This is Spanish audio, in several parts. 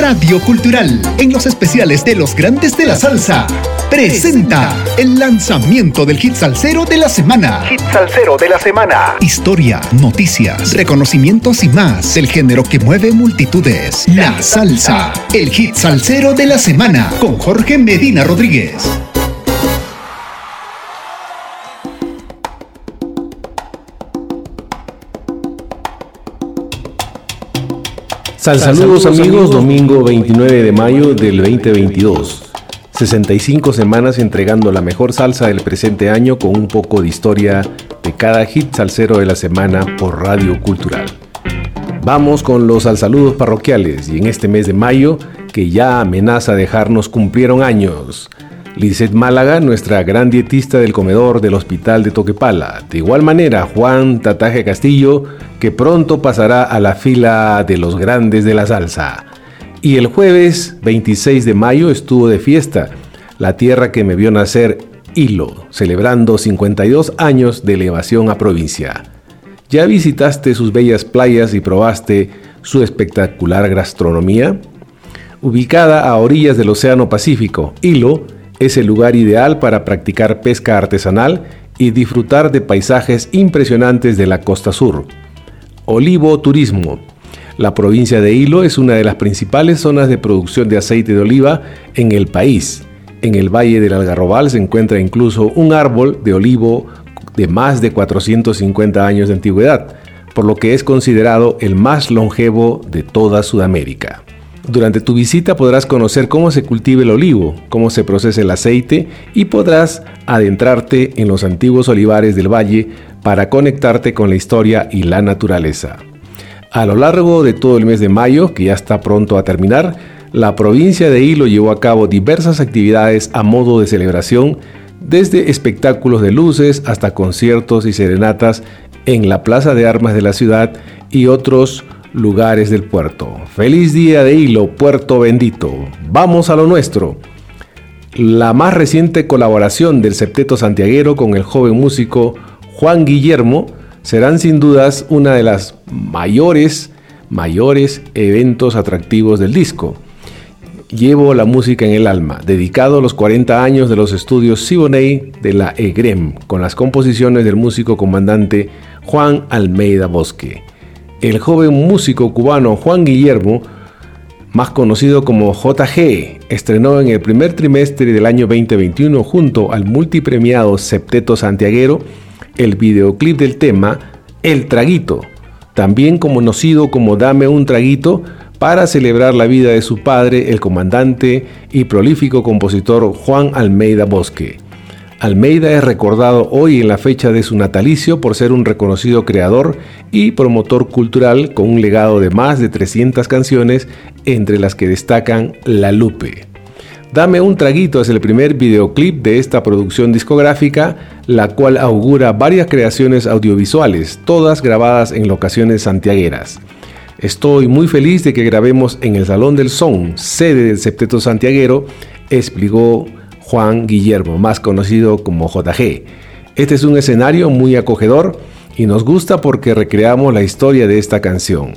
Radio Cultural, en los especiales de los grandes de la salsa, presenta el lanzamiento del hit salsero de la semana. Hit salsero de la semana. Historia, noticias, reconocimientos y más del género que mueve multitudes. La salsa, el hit salsero de la semana, con Jorge Medina Rodríguez. Saludos amigos, domingo 29 de mayo del 2022. 65 semanas entregando la mejor salsa del presente año con un poco de historia de cada hit salsero de la semana por Radio Cultural. Vamos con los saludos parroquiales y en este mes de mayo, que ya amenaza dejarnos cumplieron años. Lizeth Málaga, nuestra gran dietista del comedor del Hospital de Toquepala. De igual manera, Juan Tataje Castillo, que pronto pasará a la fila de los grandes de la salsa. Y el jueves 26 de mayo estuvo de fiesta, la tierra que me vio nacer, Hilo, celebrando 52 años de elevación a provincia. ¿Ya visitaste sus bellas playas y probaste su espectacular gastronomía? Ubicada a orillas del Océano Pacífico, Hilo es el lugar ideal para practicar pesca artesanal y disfrutar de paisajes impresionantes de la costa sur. Olivo Turismo. La provincia de Hilo es una de las principales zonas de producción de aceite de oliva en el país. En el Valle del Algarrobal se encuentra incluso un árbol de olivo de más de 450 años de antigüedad, por lo que es considerado el más longevo de toda Sudamérica. Durante tu visita podrás conocer cómo se cultiva el olivo, cómo se procesa el aceite y podrás adentrarte en los antiguos olivares del valle para conectarte con la historia y la naturaleza. A lo largo de todo el mes de mayo, que ya está pronto a terminar, la provincia de Hilo llevó a cabo diversas actividades a modo de celebración, desde espectáculos de luces hasta conciertos y serenatas en la Plaza de Armas de la ciudad y otros lugares del puerto. Feliz día de hilo, puerto bendito. Vamos a lo nuestro. La más reciente colaboración del septeto santiaguero con el joven músico Juan Guillermo serán sin dudas una de las mayores, mayores eventos atractivos del disco. Llevo la música en el alma, dedicado a los 40 años de los estudios Siboney de la EGREM, con las composiciones del músico comandante Juan Almeida Bosque el joven músico cubano Juan Guillermo, más conocido como JG, estrenó en el primer trimestre del año 2021 junto al multipremiado Septeto Santiaguero el videoclip del tema El Traguito, también conocido como Dame un Traguito, para celebrar la vida de su padre, el comandante y prolífico compositor Juan Almeida Bosque. Almeida es recordado hoy en la fecha de su natalicio por ser un reconocido creador y promotor cultural con un legado de más de 300 canciones, entre las que destacan La Lupe. Dame un traguito es el primer videoclip de esta producción discográfica, la cual augura varias creaciones audiovisuales, todas grabadas en locaciones santiagueras. Estoy muy feliz de que grabemos en el Salón del Son, sede del Septeto Santiaguero, explicó Juan Guillermo, más conocido como JG. Este es un escenario muy acogedor y nos gusta porque recreamos la historia de esta canción.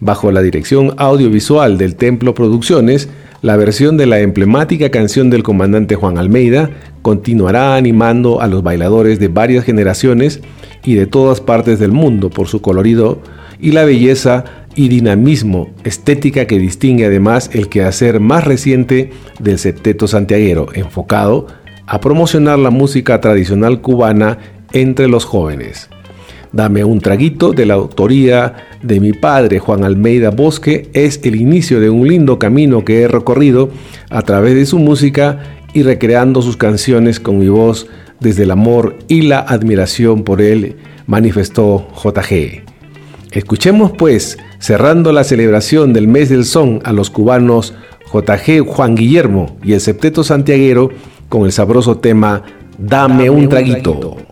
Bajo la dirección audiovisual del Templo Producciones, la versión de la emblemática canción del comandante Juan Almeida continuará animando a los bailadores de varias generaciones y de todas partes del mundo por su colorido y la belleza y dinamismo estética que distingue además el quehacer más reciente del septeto santiaguero, enfocado a promocionar la música tradicional cubana entre los jóvenes. Dame un traguito de la autoría de mi padre Juan Almeida Bosque es el inicio de un lindo camino que he recorrido a través de su música y recreando sus canciones con mi voz desde el amor y la admiración por él, manifestó JG. Escuchemos pues cerrando la celebración del mes del son a los cubanos JG Juan Guillermo y el septeto santiaguero con el sabroso tema Dame, un traguito. Un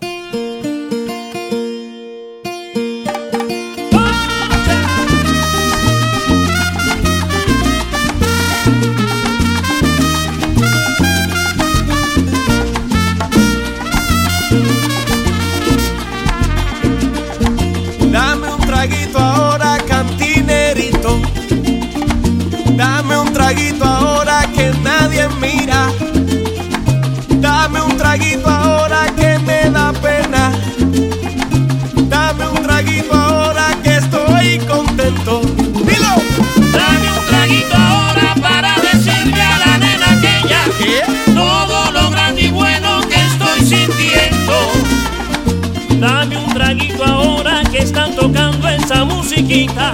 esa musiquita.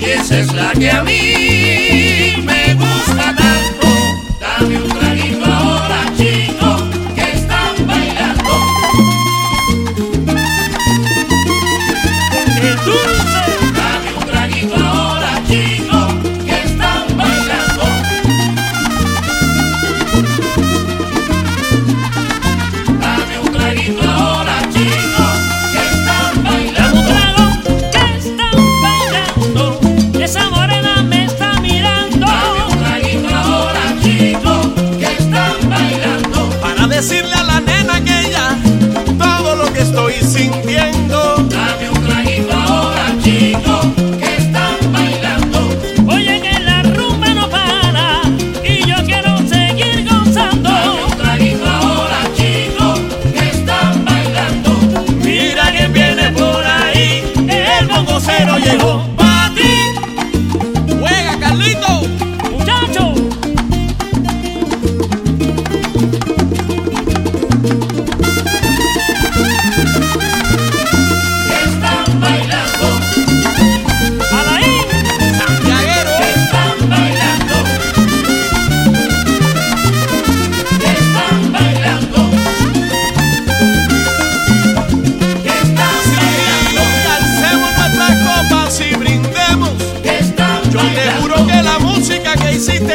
Y esa es la que a mí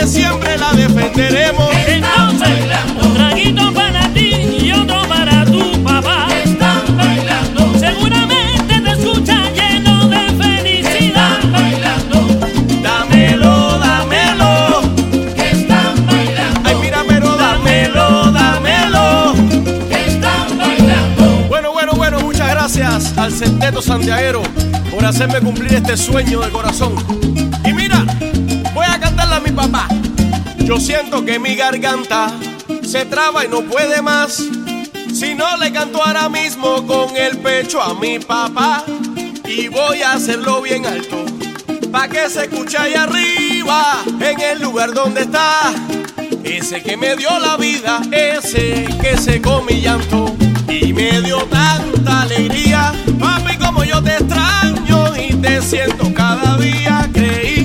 que siempre la defenderemos. entonces, un traguito para ti y otro para tu papá. Que están bailando. Seguramente te escucha lleno de felicidad. Están bailando. Dámelo, dámelo. Que están bailando. Ay, mira, pero dámelo, dámelo. Que están bailando. Bueno, bueno, bueno, muchas gracias al Centeto Santiaguero por hacerme cumplir este sueño de corazón. Y papá. Yo siento que mi garganta se traba y no puede más. Si no le canto ahora mismo con el pecho a mi papá. Y voy a hacerlo bien alto. Pa' que se escuche ahí arriba, en el lugar donde está. Ese que me dio la vida, ese que secó mi llanto y me dio tanta alegría. Papi, como yo te extraño y te siento cada día. Creí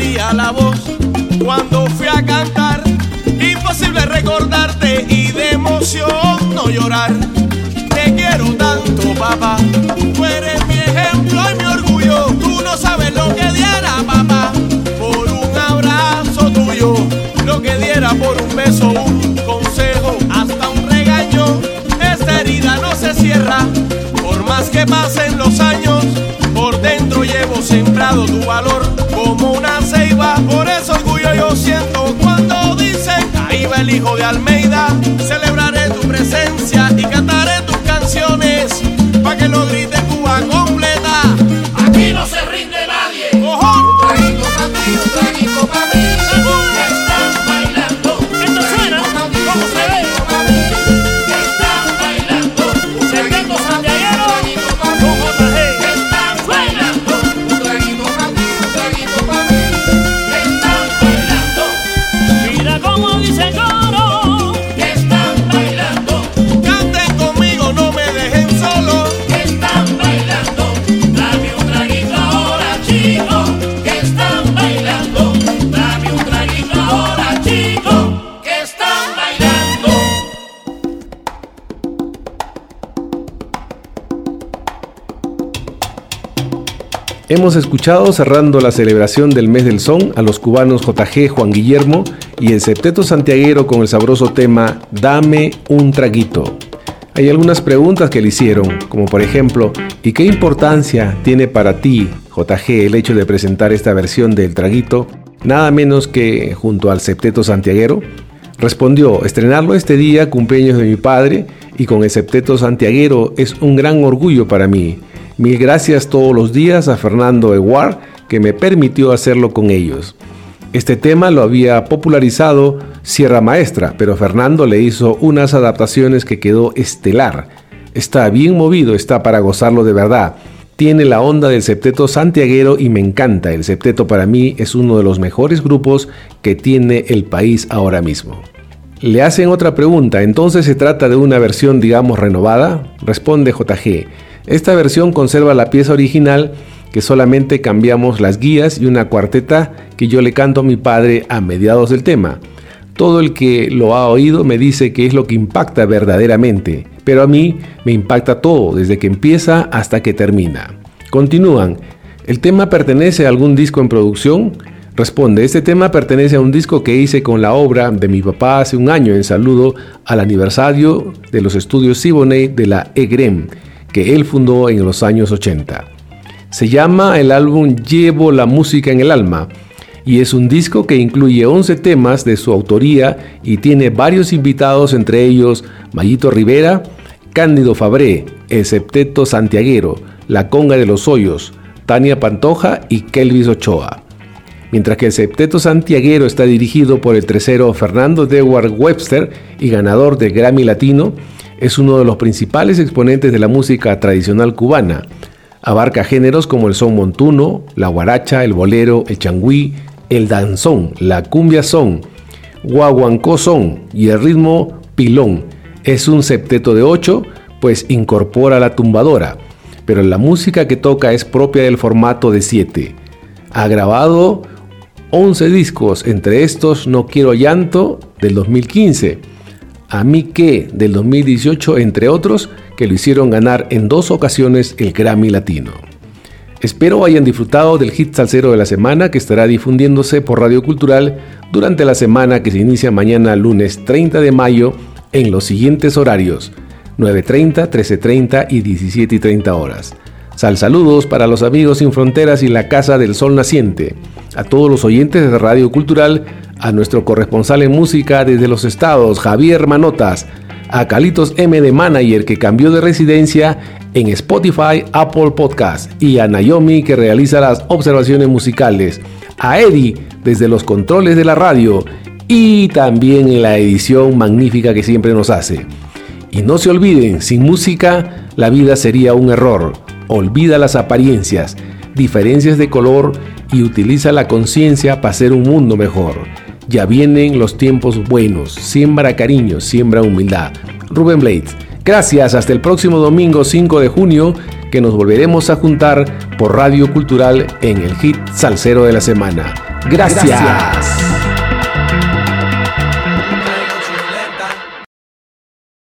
salía la voz cuando fui a cantar. Imposible recordarte y de emoción no llorar. Te quiero tanto, papá. Tú eres mi ejemplo y mi orgullo. Tú no sabes lo que diera, papá, por un abrazo tuyo. Lo que diera por un beso, un consejo, hasta un regaño. Esta herida no se cierra. Por más que pasen los años, por dentro llevo sembrado tu valor hijo de Almeida. Celebraré tu presencia Hemos escuchado cerrando la celebración del mes del son a los cubanos JG Juan Guillermo y el septeto santiaguero con el sabroso tema Dame un traguito. Hay algunas preguntas que le hicieron, como por ejemplo, ¿y qué importancia tiene para ti, JG, el hecho de presentar esta versión del traguito, nada menos que junto al septeto santiaguero? Respondió, estrenarlo este día, cumpleaños de mi padre, y con el septeto santiaguero es un gran orgullo para mí. Mil gracias todos los días a Fernando Eguard, que me permitió hacerlo con ellos. Este tema lo había popularizado Sierra Maestra, pero Fernando le hizo unas adaptaciones que quedó estelar. Está bien movido, está para gozarlo de verdad. Tiene la onda del septeto santiaguero y me encanta. El septeto para mí es uno de los mejores grupos que tiene el país ahora mismo. Le hacen otra pregunta, entonces se trata de una versión digamos renovada? Responde JG. Esta versión conserva la pieza original que solamente cambiamos las guías y una cuarteta que yo le canto a mi padre a mediados del tema. Todo el que lo ha oído me dice que es lo que impacta verdaderamente, pero a mí me impacta todo, desde que empieza hasta que termina. Continúan, ¿el tema pertenece a algún disco en producción? Responde, este tema pertenece a un disco que hice con la obra de mi papá hace un año en saludo al aniversario de los estudios Siboney de la EGREM, que él fundó en los años 80. Se llama el álbum Llevo la música en el alma y es un disco que incluye 11 temas de su autoría y tiene varios invitados, entre ellos Mayito Rivera, Cándido Fabré, El Septeto Santiaguero, La Conga de los Hoyos, Tania Pantoja y Kelvis Ochoa. Mientras que el septeto santiaguero está dirigido por el tercero Fernando Dewar Webster y ganador de Grammy Latino, es uno de los principales exponentes de la música tradicional cubana. Abarca géneros como el son montuno, la guaracha, el bolero, el changüí, el danzón, la cumbia son, guaguancó son y el ritmo pilón. Es un septeto de ocho, pues incorpora la tumbadora, pero la música que toca es propia del formato de siete. Ha grabado 11 discos, entre estos No Quiero Llanto del 2015, A mí que del 2018, entre otros, que lo hicieron ganar en dos ocasiones el Grammy Latino. Espero hayan disfrutado del hit salsero de la semana que estará difundiéndose por Radio Cultural durante la semana que se inicia mañana lunes 30 de mayo en los siguientes horarios 9.30, 13.30 y 17.30 horas. Sal saludos para los amigos sin fronteras y la Casa del Sol Naciente, a todos los oyentes de Radio Cultural, a nuestro corresponsal en música desde los estados, Javier Manotas, a Calitos M de Manager que cambió de residencia en Spotify, Apple Podcast y a Naomi que realiza las observaciones musicales, a Eddie desde los controles de la radio y también en la edición magnífica que siempre nos hace. Y no se olviden, sin música la vida sería un error. Olvida las apariencias, diferencias de color y utiliza la conciencia para hacer un mundo mejor. Ya vienen los tiempos buenos. Siembra cariño, siembra humildad. Rubén Blades. Gracias, hasta el próximo domingo 5 de junio, que nos volveremos a juntar por Radio Cultural en el hit Salsero de la Semana. Gracias.